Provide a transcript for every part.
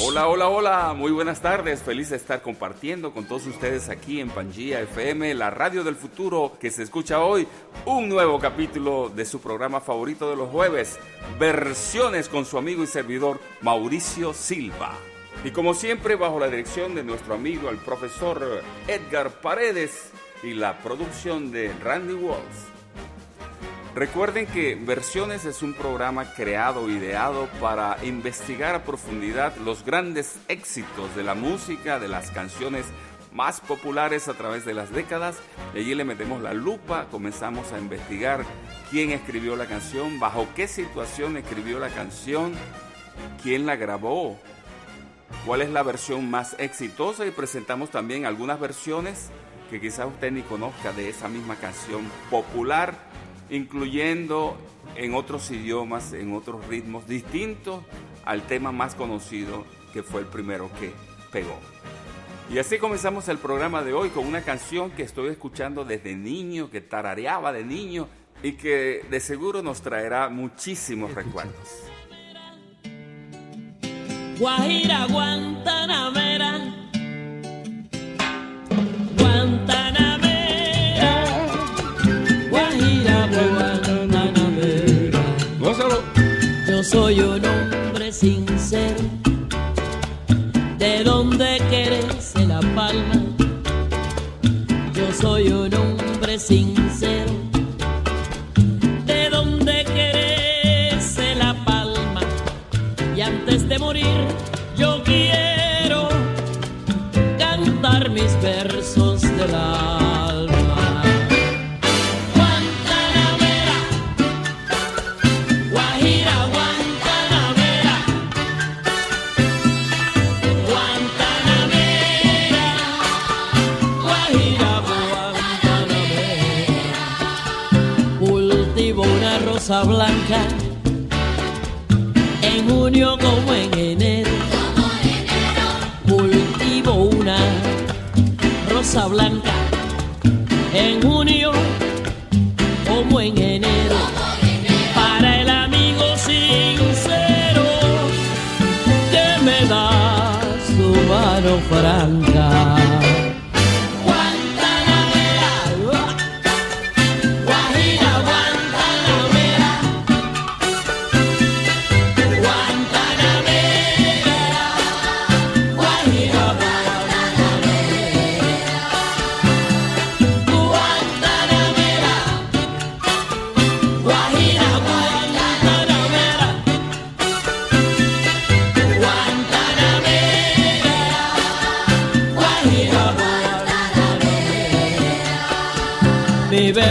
Hola, hola, hola. Muy buenas tardes. Feliz de estar compartiendo con todos ustedes aquí en Pangía FM, la radio del futuro que se escucha hoy. Un nuevo capítulo de su programa favorito de los jueves. Versiones con su amigo y servidor Mauricio Silva. Y como siempre, bajo la dirección de nuestro amigo, el profesor Edgar Paredes y la producción de Randy Walls. Recuerden que Versiones es un programa creado, ideado para investigar a profundidad los grandes éxitos de la música, de las canciones más populares a través de las décadas. Y allí le metemos la lupa, comenzamos a investigar quién escribió la canción, bajo qué situación escribió la canción, quién la grabó, cuál es la versión más exitosa y presentamos también algunas versiones que quizás usted ni conozca de esa misma canción popular incluyendo en otros idiomas, en otros ritmos distintos al tema más conocido que fue el primero que pegó. Y así comenzamos el programa de hoy con una canción que estoy escuchando desde niño, que tarareaba de niño y que de seguro nos traerá muchísimos recuerdos. Guajira Guantanamera soy un hombre sincero. ¿De dónde querés la palma? Yo soy un hombre sincero. Como en enero. Cultivo una rosa blanca en junio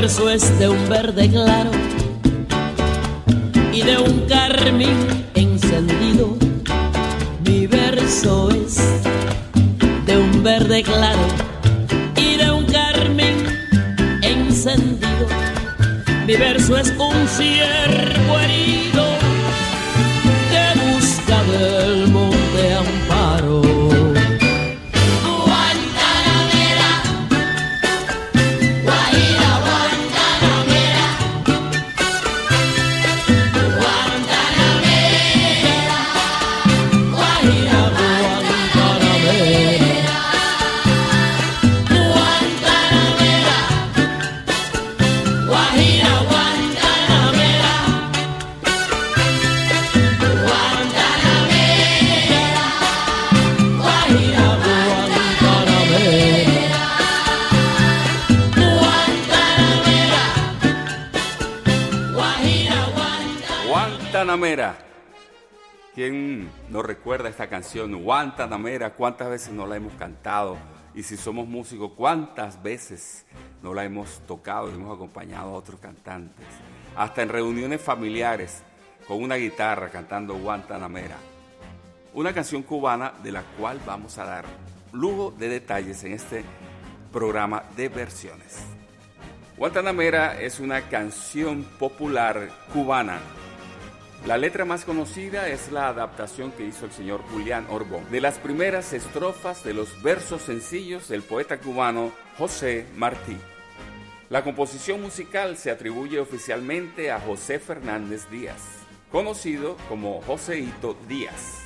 verso es de un verde claro y de un carmín encendido. Mi verso es de un verde claro y de un carmín encendido. Mi verso es un ciervo herido esta canción? Guantanamera, ¿cuántas veces no la hemos cantado? Y si somos músicos, ¿cuántas veces no la hemos tocado y hemos acompañado a otros cantantes? Hasta en reuniones familiares, con una guitarra cantando Guantanamera. Una canción cubana de la cual vamos a dar lujo de detalles en este programa de versiones. Guantanamera es una canción popular cubana. La letra más conocida es la adaptación que hizo el señor Julián Orbón de las primeras estrofas de los versos sencillos del poeta cubano José Martí. La composición musical se atribuye oficialmente a José Fernández Díaz, conocido como Joséito Díaz.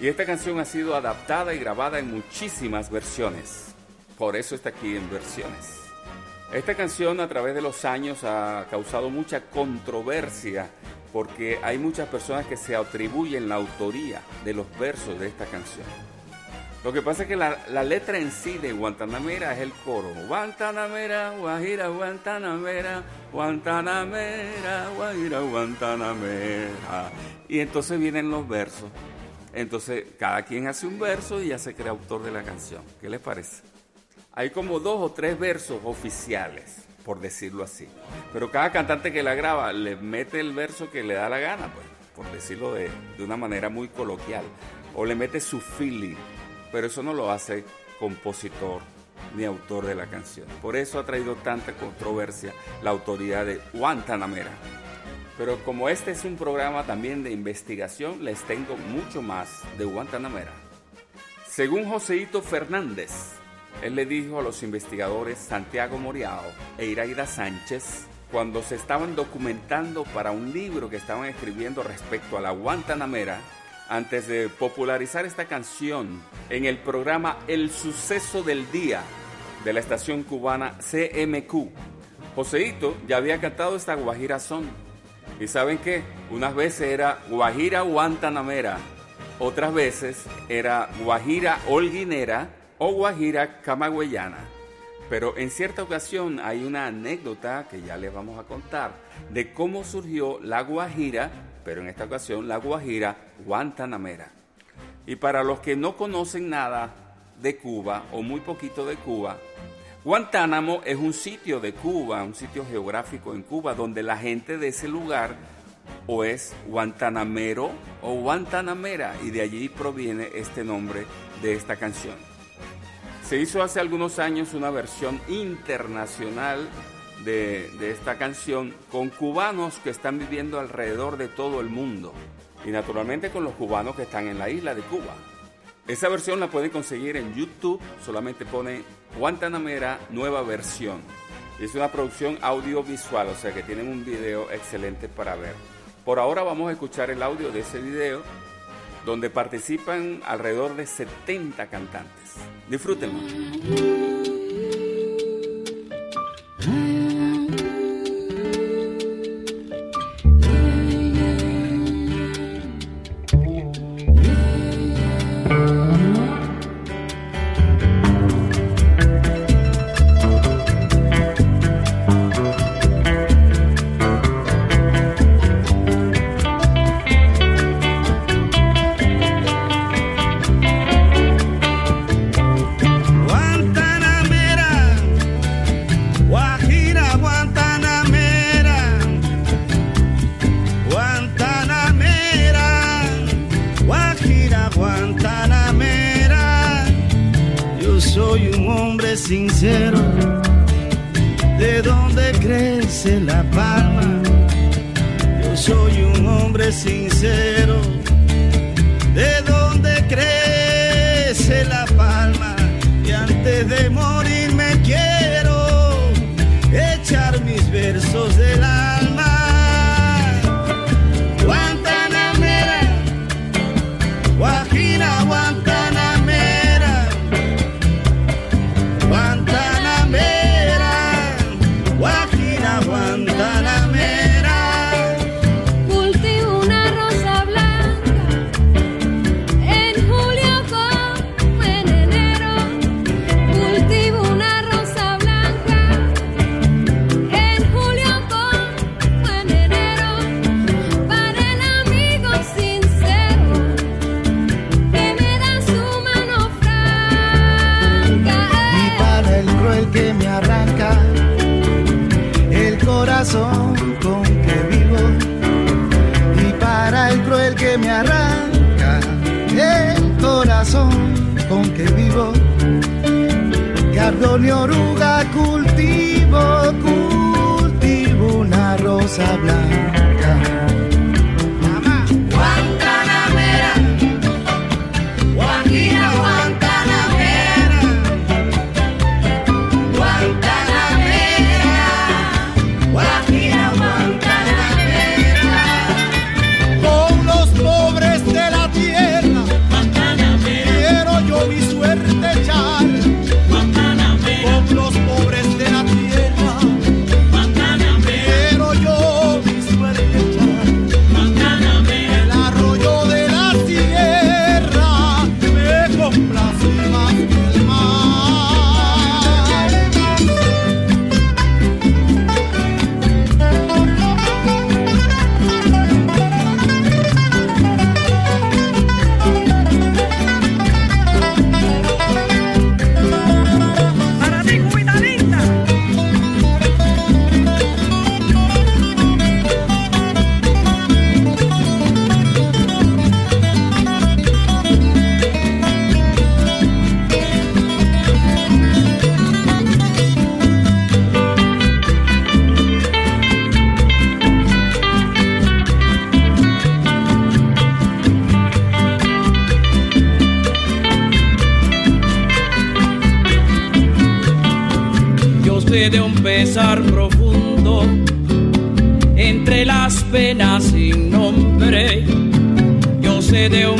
Y esta canción ha sido adaptada y grabada en muchísimas versiones. Por eso está aquí en versiones. Esta canción a través de los años ha causado mucha controversia porque hay muchas personas que se atribuyen la autoría de los versos de esta canción. Lo que pasa es que la, letra en sí de Guantanamera es el coro. Guantanamera, Guajira, Guantanamera, Guantanamera, Guajira, Guantanamera. Y entonces vienen los versos. Entonces cada quien hace un verso y ya se crea autor de la canción. ¿Qué les parece? Hay como dos o tres versos oficiales, por decirlo así. Pero cada cantante que la graba le mete el verso que le da la gana, pues, por decirlo de, de una manera muy coloquial. O le mete su feeling. Pero eso no lo hace compositor ni autor de la canción. Por eso ha traído tanta controversia la autoridad de Guantanamera. Pero como este es un programa también de investigación, les tengo mucho más de Guantanamera. Según Joseito Fernández, él le dijo a los investigadores Santiago Moriao e Iraida Sánchez cuando se estaban documentando para un libro que estaban escribiendo respecto a la Guantanamera, antes de popularizar esta canción en el programa El Suceso del Día de la estación cubana CMQ. Joseito ya había cantado esta Guajira son. Y saben qué, unas veces era Guajira Guantanamera, otras veces era Guajira Holguinera o Guajira Camagüeyana. Pero en cierta ocasión hay una anécdota que ya les vamos a contar de cómo surgió la Guajira, pero en esta ocasión la Guajira Guantanamera. Y para los que no conocen nada de Cuba o muy poquito de Cuba, Guantánamo es un sitio de Cuba, un sitio geográfico en Cuba donde la gente de ese lugar o es guantanamero o guantanamera y de allí proviene este nombre de esta canción. Se hizo hace algunos años una versión internacional de, esta canción con cubanos que están viviendo alrededor de todo el mundo y naturalmente con los cubanos que están en la isla de Cuba. Esa versión la pueden conseguir en YouTube, solamente pone Guantanamera nueva versión. Es una producción audiovisual, o sea que tienen un video excelente para ver. Por ahora vamos a escuchar el audio de ese video donde participan alrededor de 70 cantantes. Disfruten flor ni oruga cultivo, cultivo una rosa blanca.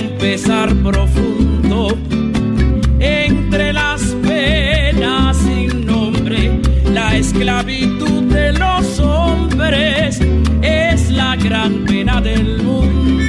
un pesar profundo entre las penas sin nombre, la esclavitud de los hombres es la gran pena del mundo.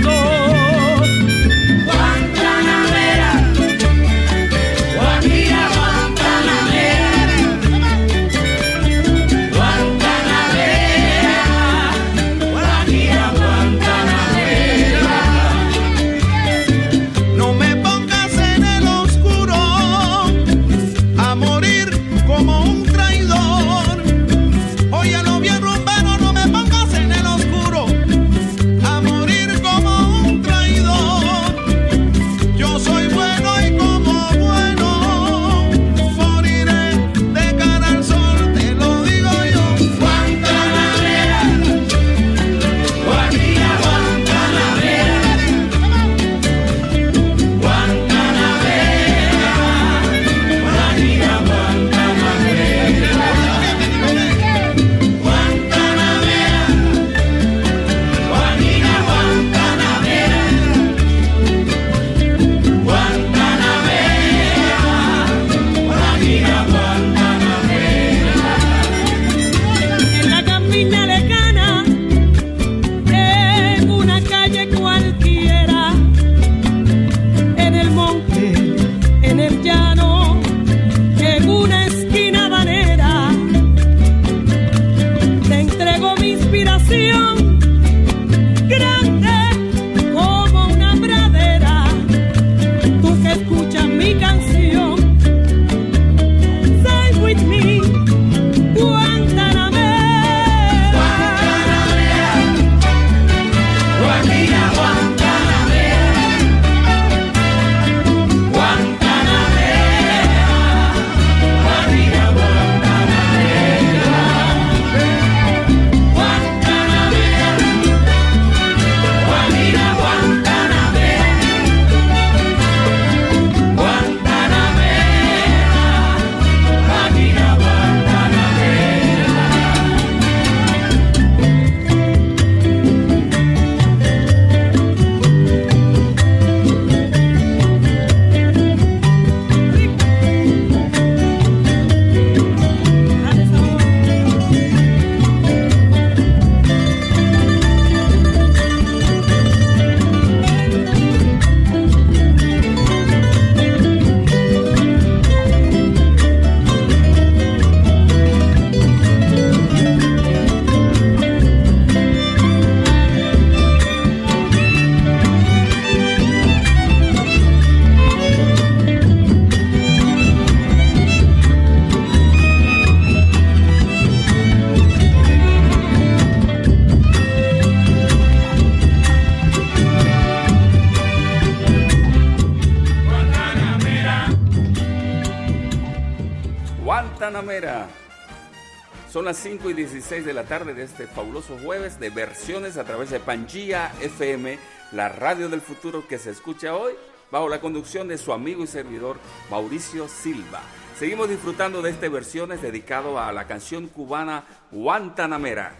Son las 5 y 16 de la tarde de este fabuloso jueves de versiones a través de Pangía FM, la radio del futuro que se escucha hoy bajo la conducción de su amigo y servidor Mauricio Silva. Seguimos disfrutando de este versiones dedicado a la canción cubana Guantanamera,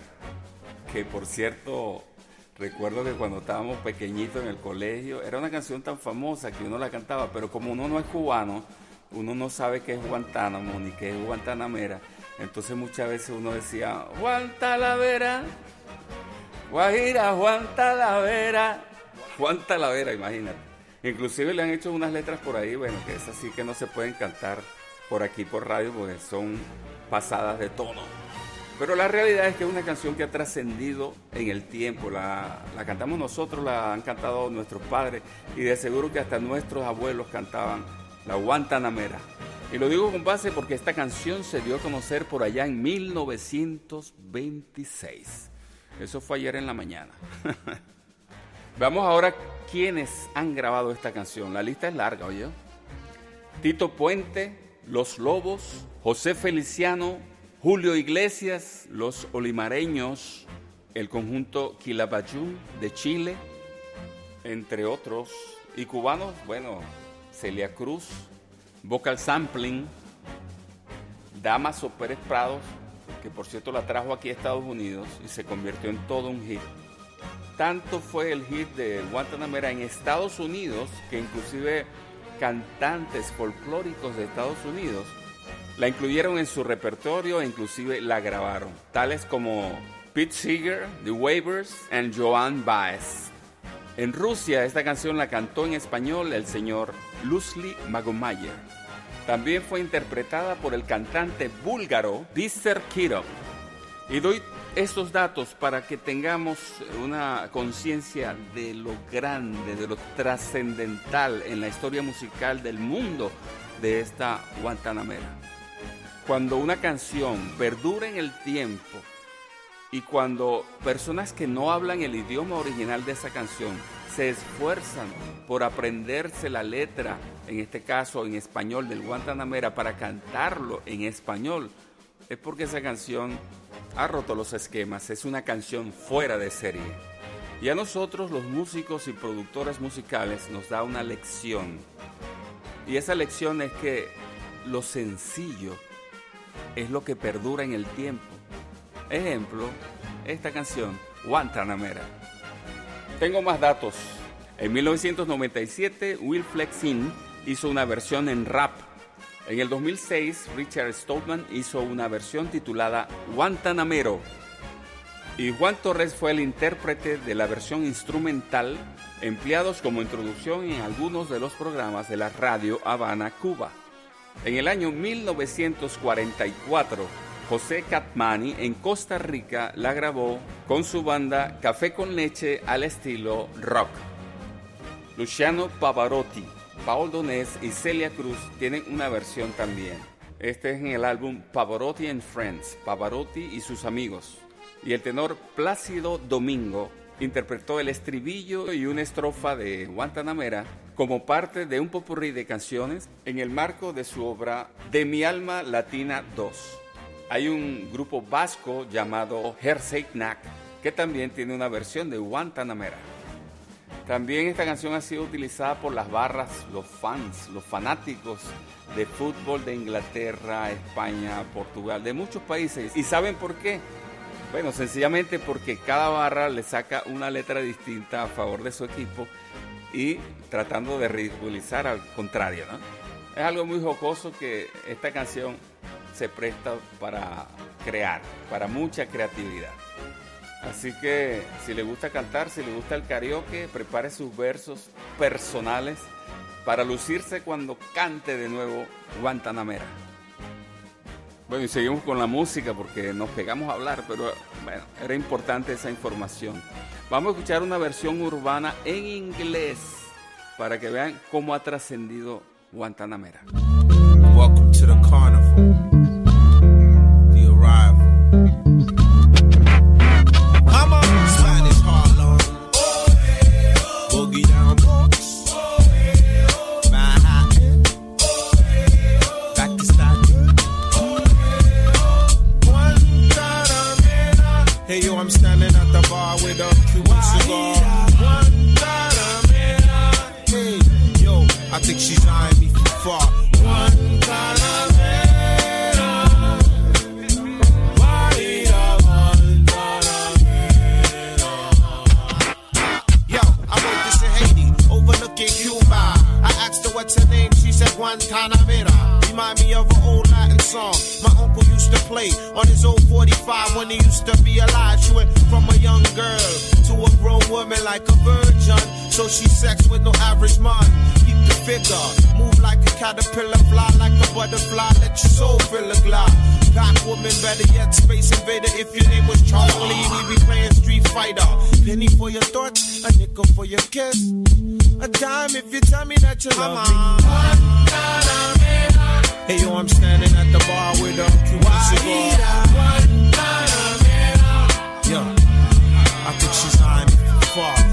que por cierto recuerdo que cuando estábamos pequeñitos en el colegio era una canción tan famosa que uno la cantaba, pero como uno no es cubano, uno no sabe qué es Guantánamo ni qué es Guantanamera. Entonces muchas veces uno decía, Juan Talavera, Guajira, Juan Talavera, imagínate. Inclusive le han hecho unas letras por ahí, bueno, que es así que no se pueden cantar por aquí por radio porque son pasadas de tono. Pero la realidad es que es una canción que ha trascendido en el tiempo. La, cantamos nosotros, la han cantado nuestros padres y de seguro que hasta nuestros abuelos cantaban la Guantanamera. Y lo digo con base porque esta canción se dio a conocer por allá en 1926. Eso fue ayer en la mañana. Veamos ahora quiénes han grabado esta canción. La lista es larga, oye. Tito Puente, Los Lobos, José Feliciano, Julio Iglesias, Los Olimareños, el conjunto Quilapayún de Chile, entre otros. Y cubanos, bueno, Celia Cruz, Vocal Sampling, Damaso Pérez Prados, que por cierto la trajo aquí a Estados Unidos y se convirtió en todo un hit. Tanto fue el hit de Guantanamera en Estados Unidos que inclusive cantantes folclóricos de Estados Unidos la incluyeron en su repertorio e inclusive la grabaron, tales como Pete Seeger, The Waivers y Joan Baez. En Rusia esta canción la cantó en español el señor Lusli Magomayer. También fue interpretada por el cantante búlgaro Dister Kirov. Y doy estos datos para que tengamos una conciencia de lo grande, de lo trascendental en la historia musical del mundo de esta Guantanamera. Cuando una canción perdura en el tiempo y cuando personas que no hablan el idioma original de esa canción se esfuerzan por aprenderse la letra, en este caso en español del Guantanamera, para cantarlo en español, es porque esa canción ha roto los esquemas, es una canción fuera de serie. Y a nosotros los músicos y productores musicales nos da una lección. Y esa lección es que lo sencillo es lo que perdura en el tiempo. Ejemplo, esta canción, Guantanamera. Tengo más datos. En 1997, Will Flexin hizo una versión en rap. En el 2006, Richard Stoltman hizo una versión titulada Guantanamero. Y Juan Torres fue el intérprete de la versión instrumental, empleados como introducción en algunos de los programas de la radio Habana, Cuba. En el año 1944, José Catmani en Costa Rica la grabó con su banda Café con Leche al estilo rock. Luciano Pavarotti, Paul Donés y Celia Cruz tienen una versión también. Este es en el álbum Pavarotti and Friends, Pavarotti y sus amigos. Y el tenor Plácido Domingo interpretó el estribillo y una estrofa de Guantanamera como parte de un popurrí de canciones en el marco de su obra De mi alma latina 2. Hay un grupo vasco llamado Herzeignac que también tiene una versión de Guantanamera. También esta canción ha sido utilizada por las barras, los fans, los fanáticos de fútbol de Inglaterra, España, Portugal, de muchos países. ¿Y saben por qué? Bueno, sencillamente porque cada barra le saca una letra distinta a favor de su equipo y tratando de ridiculizar al contrario. Es algo muy jocoso que esta canción se presta para crear, para mucha creatividad. Así que si le gusta cantar, si le gusta el karaoke, prepare sus versos personales para lucirse cuando cante de nuevo Guantanamera. Bueno, y seguimos con la música porque nos pegamos a hablar, pero bueno, era importante esa información. Vamos a escuchar una versión urbana en inglés para que vean cómo ha trascendido Guantanamera. Welcome to the carnival. arrival. Come on, Spanish Harlem. Boogie down Bronx. Manhattan. Hey yo, I'm standing at the bar with a Cuban cigar. Hey yo, I think she's lying. Guantanamera. Remind me of an old Latin song my used to play on his old 45 when he used to be alive. She went from a young girl to a grown woman like a virgin. So she sex with no average man. Keep the figure, move like a caterpillar, fly like a butterfly, let your soul fill a glide. Black woman, better yet, space invader. If your name was Charlie, we be playing Street Fighter. Penny for your thoughts, a nickel for your kiss. A dime if you tell me that you love me. Hey yo, I'm standing at the bar with a Cuban cigar. Yo, I think she's eyeing far.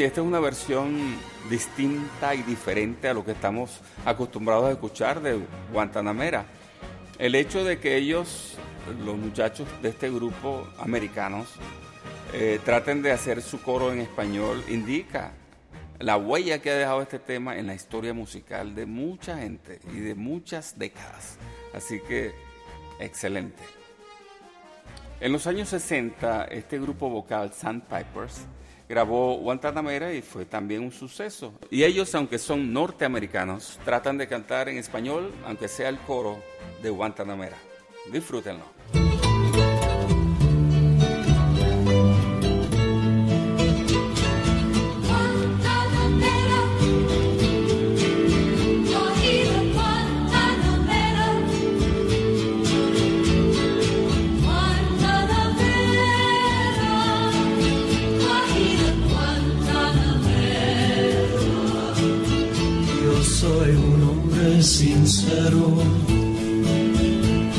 Y esta es una versión distinta y diferente a lo que estamos acostumbrados a escuchar de Guantanamera. El hecho de que ellos, los muchachos de este grupo americanos, eh, traten de hacer su coro en español indica la huella que ha dejado este tema en la historia musical de mucha gente y de muchas décadas. Así que, excelente. En los años 60, este grupo vocal Sandpipers grabó Guantanamera y fue también un suceso. Y ellos, aunque son norteamericanos, tratan de cantar en español, aunque sea el coro de Guantanamera. Disfrútenlo. Sincero,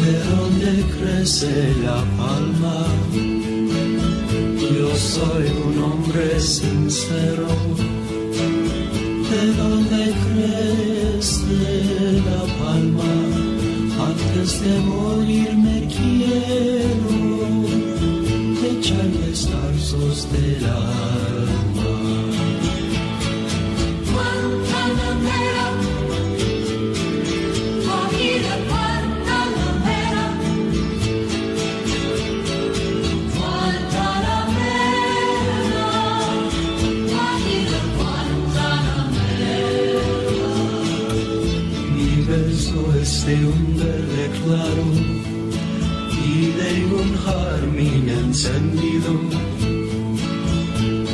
de donde crece la palma. Yo soy un hombre sincero, de donde crece la palma. Antes de morir me quiero echar descansos del alma. Claro y de un jardín encendido.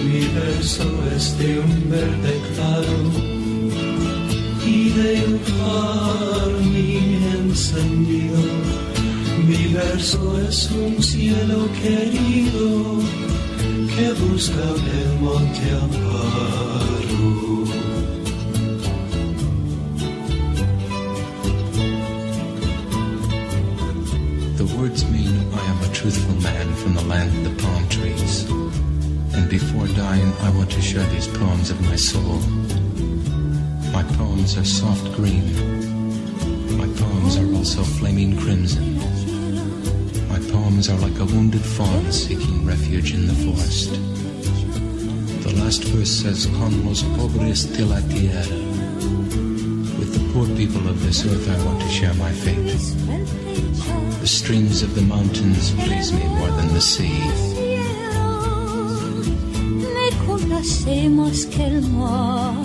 Mi verso es de un verde claro y de un jardín encendido. Mi verso es un cielo querido que busca el monte amparo. I want to share these poems of my soul. My poems are soft green. My poems are also flaming crimson. My poems are like a wounded fawn seeking refuge in the forest. The last verse says, Con los pobres de la tierra. With the poor people of this earth, I want to share my fate. The streams of the mountains please me more than the sea. Complacemos que el mar.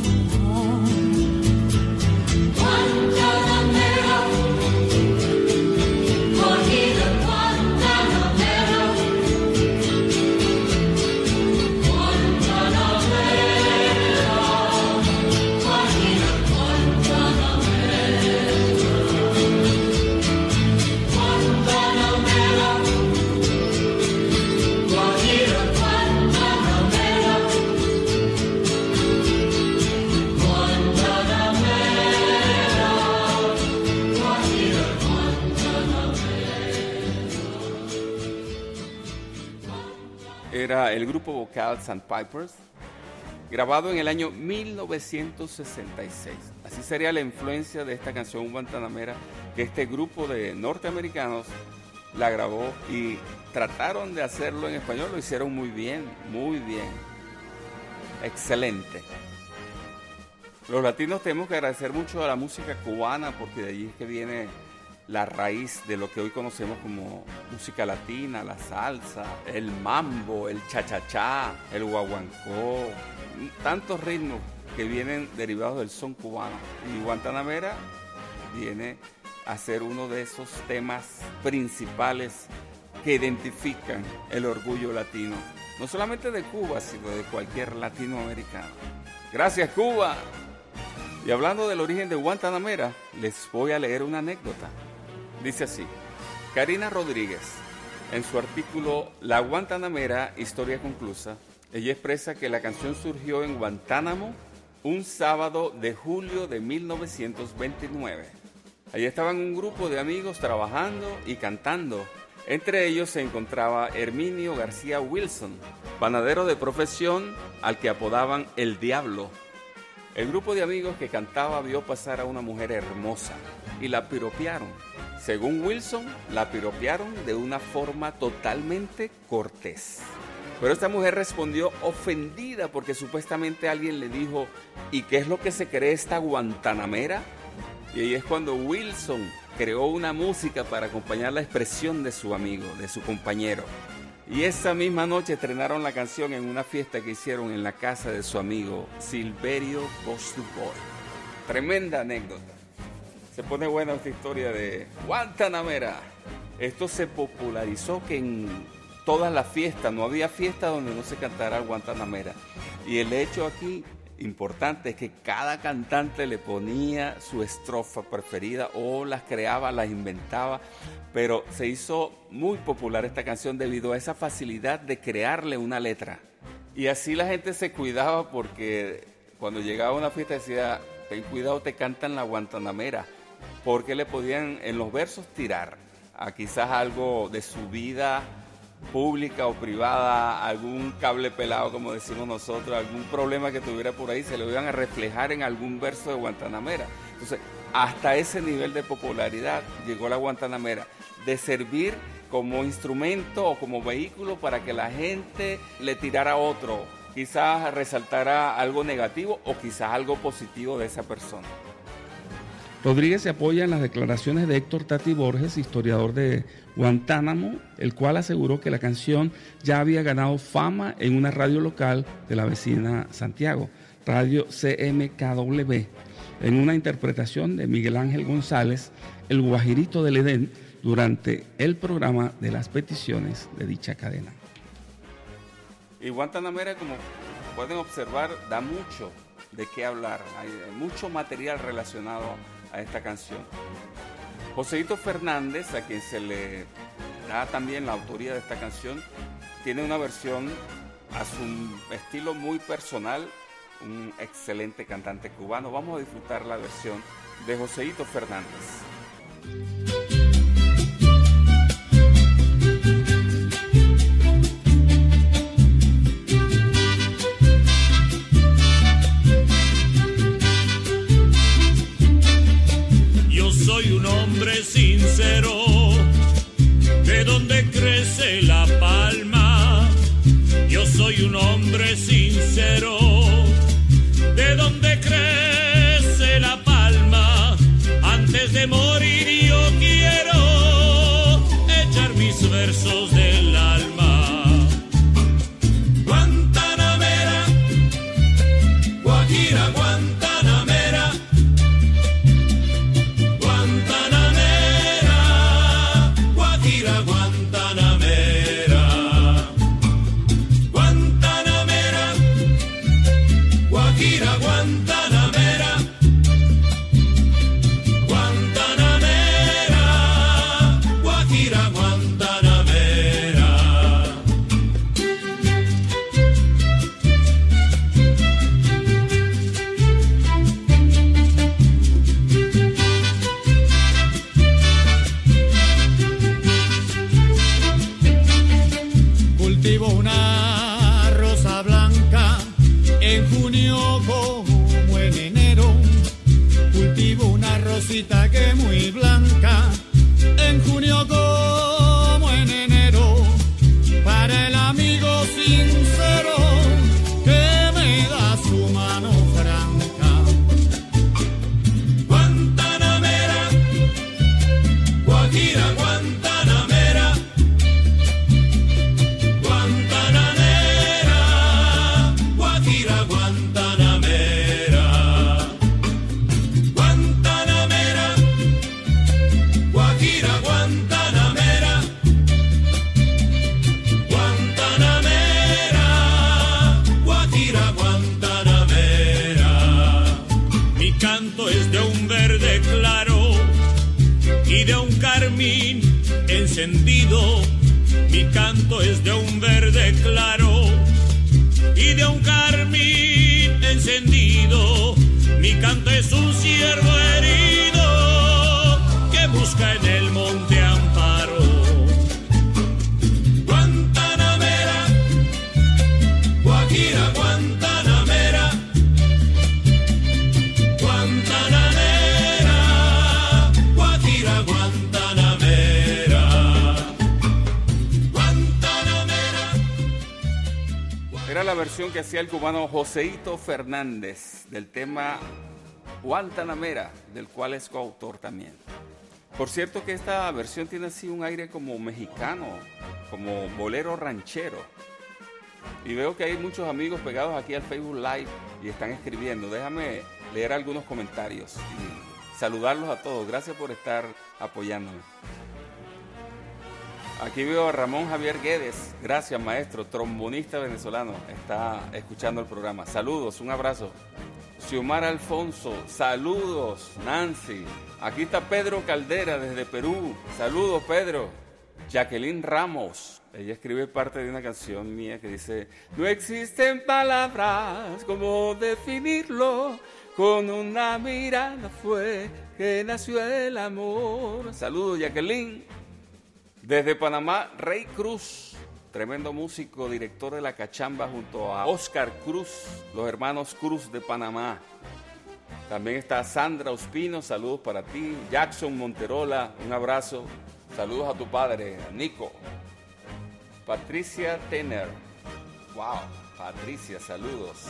El grupo vocal Sandpipers, grabado en el año 1966. Así sería la influencia de esta canción Guantanamera, que este grupo de norteamericanos la grabó y trataron de hacerlo en español, lo hicieron muy bien, muy bien. Excelente. Los latinos tenemos que agradecer mucho a la música cubana porque de allí es que viene la raíz de lo que hoy conocemos como música latina, la salsa, el mambo, el cha-cha-cha, el guaguancó, tantos ritmos que vienen derivados del son cubano. Y Guantanamera viene a ser uno de esos temas principales que identifican el orgullo latino, no solamente de Cuba, sino de cualquier latinoamericano. Gracias Cuba. Y hablando del origen de Guantanamera, les voy a leer una anécdota. Dice así, Karina Rodríguez, en su artículo La Guantanamera, Historia Conclusa, ella expresa que la canción surgió en Guantánamo un sábado de julio de 1929. Allí estaban un grupo de amigos trabajando y cantando. Entre ellos se encontraba Herminio García Wilson, panadero de profesión al que apodaban El Diablo. El grupo de amigos que cantaba vio pasar a una mujer hermosa y la piropearon. Según Wilson, la piropearon de una forma totalmente cortés. Pero esta mujer respondió ofendida porque supuestamente alguien le dijo, ¿y qué es lo que se cree esta guantanamera? Y ahí es cuando Wilson creó una música para acompañar la expresión de su amigo, de su compañero. Y esa misma noche estrenaron la canción en una fiesta que hicieron en la casa de su amigo Silverio Boy. Tremenda anécdota. Se pone buena esta historia de Guantanamera. Esto se popularizó que en todas las fiestas, no había fiesta donde no se cantara Guantanamera. Y el hecho aquí importante es que cada cantante le ponía su estrofa preferida o las creaba, las inventaba, pero se hizo muy popular esta canción debido a esa facilidad de crearle una letra. Y así la gente se cuidaba porque cuando llegaba a una fiesta decía, ten cuidado, te cantan la Guantanamera, porque le podían en los versos tirar a quizás algo de su vida pública o privada, algún cable pelado, como decimos nosotros, algún problema que tuviera por ahí, se lo iban a reflejar en algún verso de Guantanamera. Entonces, hasta ese nivel de popularidad llegó la Guantanamera, de servir como instrumento o como vehículo para que la gente le tirara otro, quizás resaltara algo negativo o quizás algo positivo de esa persona. Rodríguez se apoya en las declaraciones de Héctor Tati Borges, historiador de Guantánamo, el cual aseguró que la canción ya había ganado fama en una radio local de la vecina Santiago, Radio CMKW. en una interpretación de Miguel Ángel González, El Guajirito del Edén, durante el programa de las peticiones de dicha cadena. Y Guantanamera, como pueden observar, da mucho de qué hablar. Hay mucho material relacionado a esta canción. Joseito Fernández, a quien se le da también la autoría de esta canción, tiene una versión a su estilo muy personal, un excelente cantante cubano. Vamos a disfrutar la versión de Joseito Fernández. Hombre sincero, de donde crece la palma. Yo soy un hombre sincero, busca en el monte amparo. Guantanamera, Guajira, Guantanamera. Guantanamera, Guajira, Guantanamera. Guantanamera. Era la versión que hacía el cubano Joseito Fernández del tema Guantanamera, del cual es coautor también. Por cierto que esta versión tiene así un aire como mexicano, como bolero ranchero. Y veo que hay muchos amigos pegados aquí al Facebook Live y están escribiendo. Déjame leer algunos comentarios y saludarlos a todos. Gracias por estar apoyándome. Aquí veo a Ramón Javier Guedes. Gracias, maestro, trombonista venezolano. Está escuchando el programa. Saludos, un abrazo. Xiomara Alfonso, saludos. Nancy. Aquí está Pedro Caldera desde Perú. Saludos, Pedro. Jacqueline Ramos. Ella escribe parte de una canción mía que dice, no existen palabras como definirlo. Con una mirada fue que nació el amor. Saludos, Jacqueline. Desde Panamá, Rey Cruz, tremendo músico, director de La Cachamba junto a Oscar Cruz, los hermanos Cruz de Panamá. También está Sandra Ospino, saludos para ti. Jackson Monterola, un abrazo. Saludos a tu padre, Nico. Patricia Tener, wow, Patricia, saludos.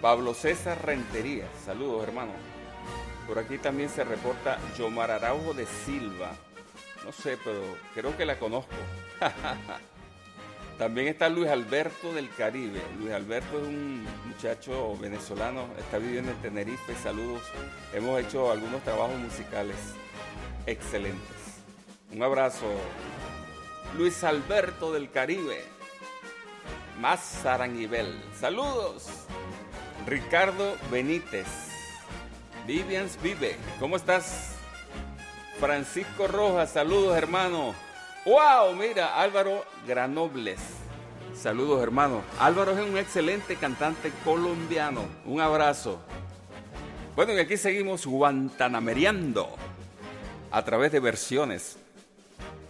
Pablo César Rentería, saludos hermano. Por aquí también se reporta Yomar Araujo de Silva. No sé, pero creo que la conozco. También está Luis Alberto del Caribe. Luis Alberto es un muchacho venezolano, está viviendo en Tenerife. Saludos. Hemos hecho algunos trabajos musicales excelentes. Un abrazo. Luis Alberto del Caribe. Más Saranguibel. Saludos. Ricardo Benítez. Vivians Vive. ¿Cómo estás? Francisco Rojas. Saludos, hermano. ¡Wow! Mira, Álvaro Granobles. Saludos, hermano. Álvaro es un excelente cantante colombiano. Un abrazo. Bueno, y aquí seguimos guantanameriando a través de versiones.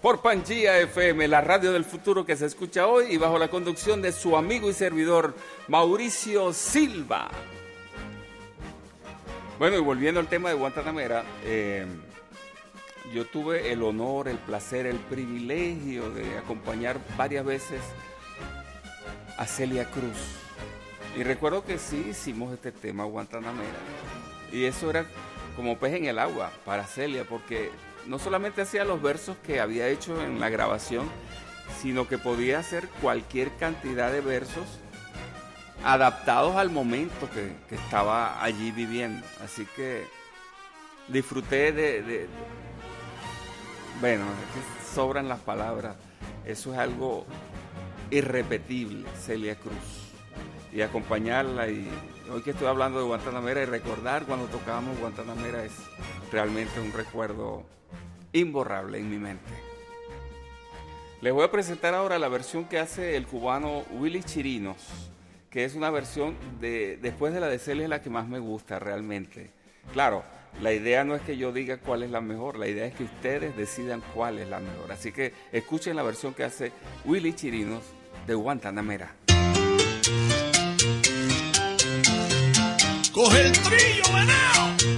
Por Pangía FM, la radio del futuro que se escucha hoy y bajo la conducción de su amigo y servidor Mauricio Silva. Bueno, y volviendo al tema de Guantanamera, eh, yo tuve el honor, el placer, el privilegio de acompañar varias veces a Celia Cruz. Y recuerdo que sí hicimos este tema Guantanamera. Y eso era como pez en el agua para Celia, porque no solamente hacía los versos que había hecho en la grabación, sino que podía hacer cualquier cantidad de versos adaptados al momento que, estaba allí viviendo. Así que disfruté de- bueno, es sobran las palabras. Eso es algo irrepetible, Celia Cruz. Y acompañarla y hoy que estoy hablando de Guantanamera y recordar cuando tocábamos Guantanamera es realmente un recuerdo imborrable en mi mente. Les voy a presentar ahora la versión que hace el cubano Willy Chirinos, que es una versión de después de la de Celia es la que más me gusta realmente. Claro, la idea no es que yo diga cuál es la mejor, la idea es que ustedes decidan cuál es la mejor. Así que escuchen la versión que hace Willy Chirinos de Guantanamera. Coge el trillo, venado.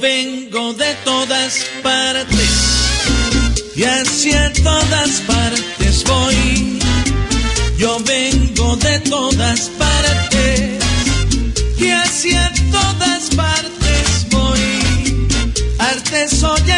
Vengo de todas partes y hacia todas partes voy. Yo vengo de todas partes y hacia todas partes voy. Arte soy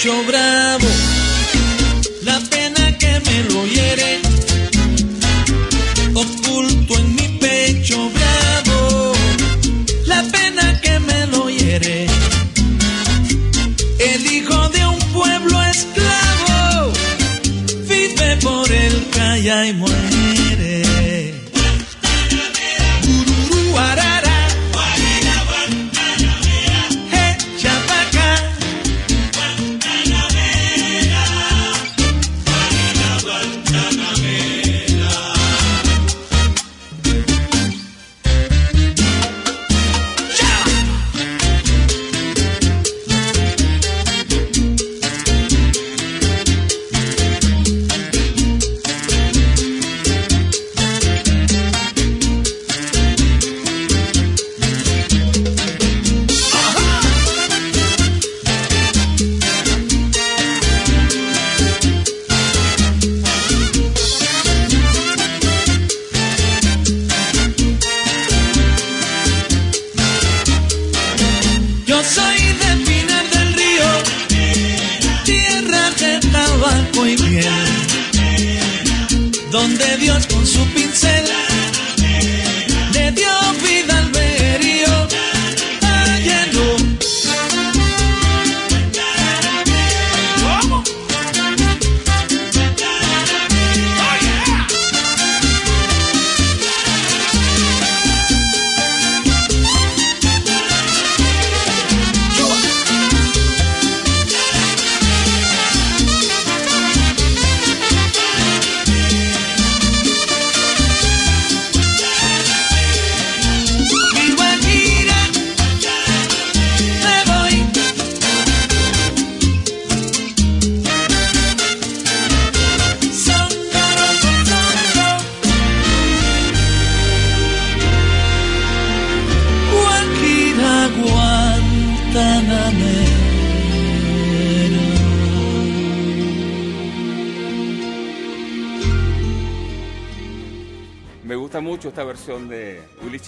te. Donde Dios con su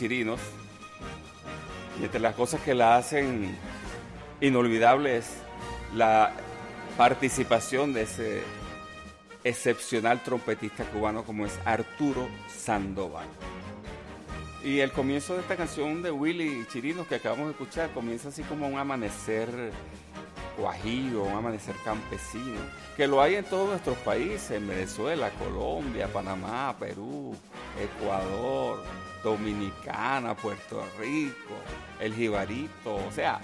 Y entre las cosas que la hacen inolvidable es la participación de ese excepcional trompetista cubano como es Arturo Sandoval. Y el comienzo de esta canción de Willy Chirinos que acabamos de escuchar comienza así como un amanecer guajiro, un amanecer campesino, que lo hay en todos nuestros países, en Venezuela, Colombia, Panamá, Perú, Ecuador, Dominicana, Puerto Rico, el jibarito, o sea,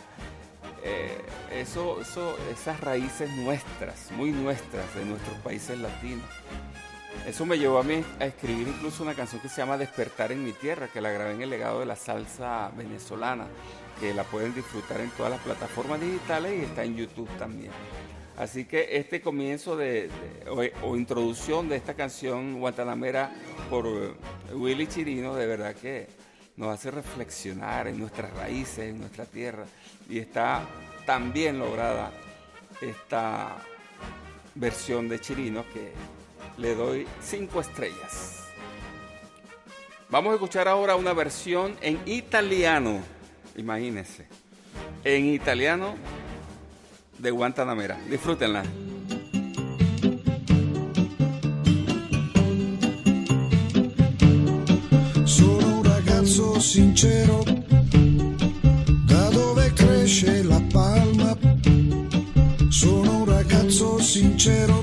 eh, eso, eso, esas raíces nuestras, muy nuestras, de nuestros países latinos. Eso me llevó a mí a escribir incluso una canción que se llama Despertar en mi tierra, que la grabé en el legado de la salsa venezolana, que la pueden disfrutar en todas las plataformas digitales y está en YouTube también. Así que este comienzo de, o introducción de esta canción Guantanamera por eh, Willy Chirino, de verdad que nos hace reflexionar en nuestras raíces, en nuestra tierra, y está tan bien lograda esta versión de Chirino que le doy cinco estrellas. Vamos a escuchar ahora una versión en italiano, imagínense, en italiano de Guantanamera. Disfrútenla. Sono un ragazzo sincero, da dove cresce la palma. Sono un ragazzo sincero,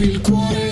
il cuore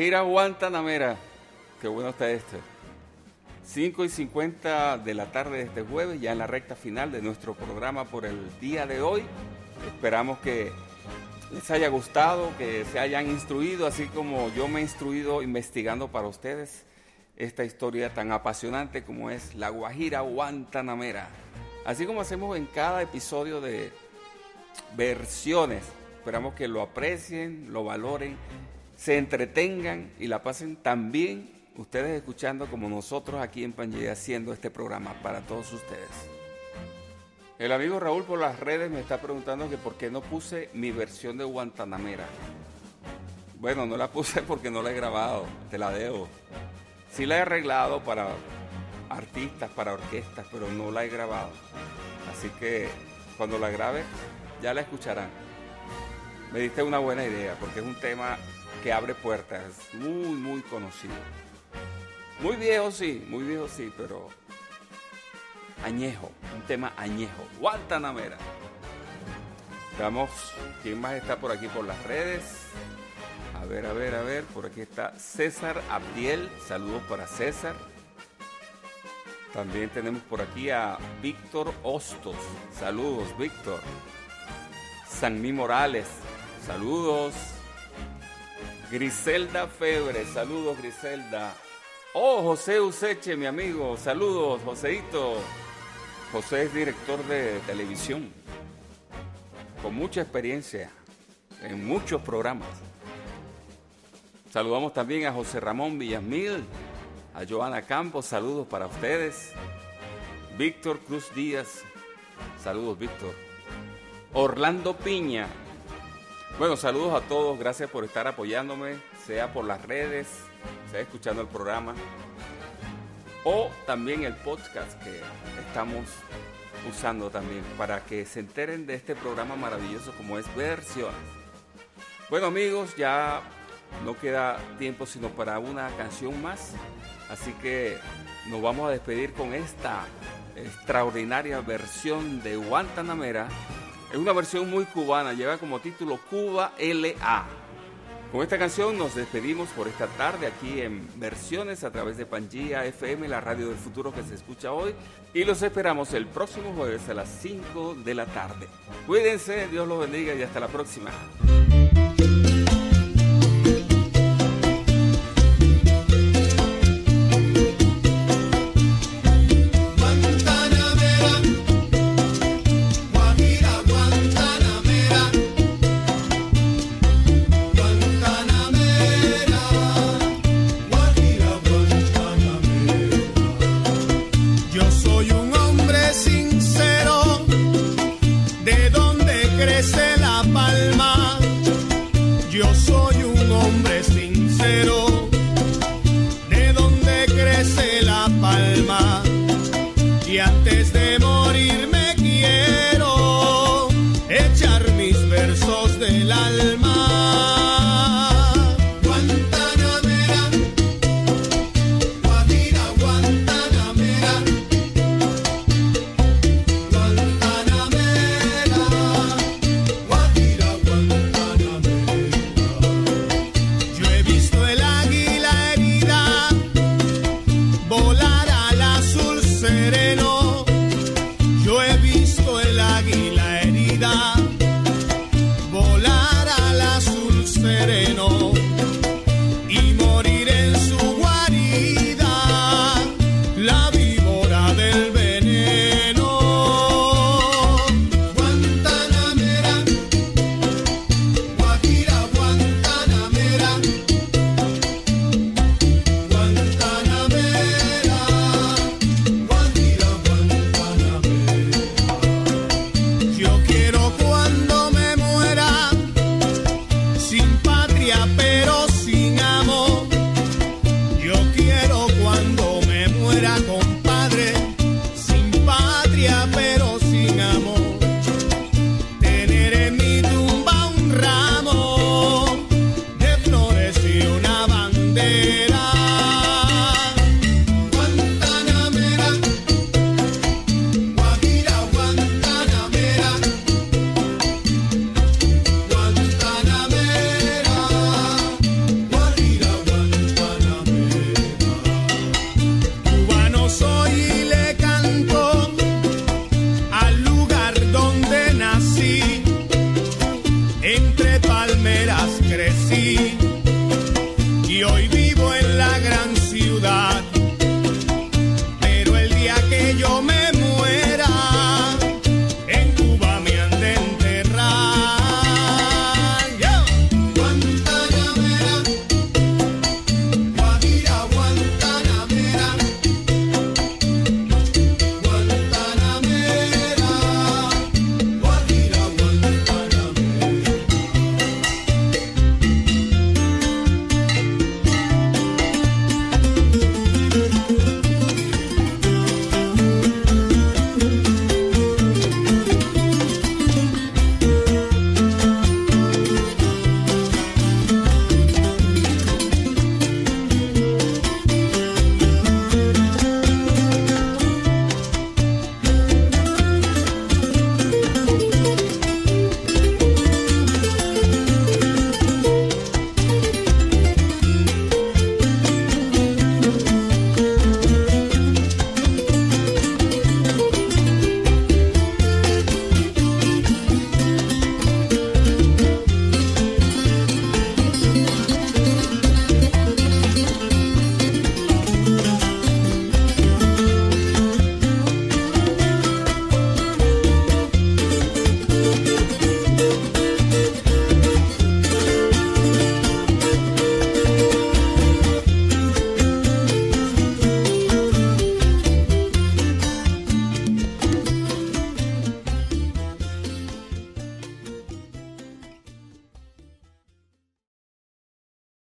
Guajira Guantanamera. Qué bueno está esto. 5 y 50 de la tarde de este jueves, ya en la recta final de nuestro programa por el día de hoy. Esperamos que les haya gustado, que se hayan instruido, así como yo me he instruido investigando para ustedes esta historia tan apasionante como es la Guajira Guantanamera. Así como hacemos en cada episodio de versiones. Esperamos que lo aprecien, lo valoren, se entretengan y la pasen tan bien ustedes escuchando como nosotros aquí en Pangea haciendo este programa para todos ustedes. El amigo Raúl por las redes me está preguntando que por qué no puse mi versión de Guantanamera. Bueno, no la puse porque no la he grabado, te la debo. Sí la he arreglado para artistas, para orquestas, pero no la he grabado. Así que cuando la grabe ya la escucharán. Me diste una buena idea porque es un tema que abre puertas, muy, muy conocido. Muy viejo sí, muy viejo sí, pero añejo, un tema añejo. Guantanamera. Veamos quién más está por aquí por las redes. A ver, a ver, a ver, por aquí está César Abdiel, saludos para César. También tenemos por aquí a Víctor Hostos, saludos Víctor. Sanmí Morales, saludos. Griselda Febre, saludos Griselda. Oh, José Useche, mi amigo, saludos, Joseito. José es director de televisión, con mucha experiencia en muchos programas. Saludamos también a José Ramón Villamil, a Joana Campos, saludos para ustedes. Víctor Cruz Díaz, saludos Víctor. Orlando Piña, bueno, saludos a todos, gracias por estar apoyándome, sea por las redes, sea escuchando el programa o también el podcast que estamos usando también para que se enteren de este programa maravilloso como es Versiones. Bueno amigos, ya no queda tiempo sino para una canción más, así que nos vamos a despedir con esta extraordinaria versión de Guantanamera. Es una versión muy cubana, lleva como título Cuba LA. Con esta canción nos despedimos por esta tarde aquí en Versiones a través de Pangía FM, la radio del futuro que se escucha hoy. Y los esperamos el próximo jueves a las 5 de la tarde. Cuídense, Dios los bendiga y hasta la próxima.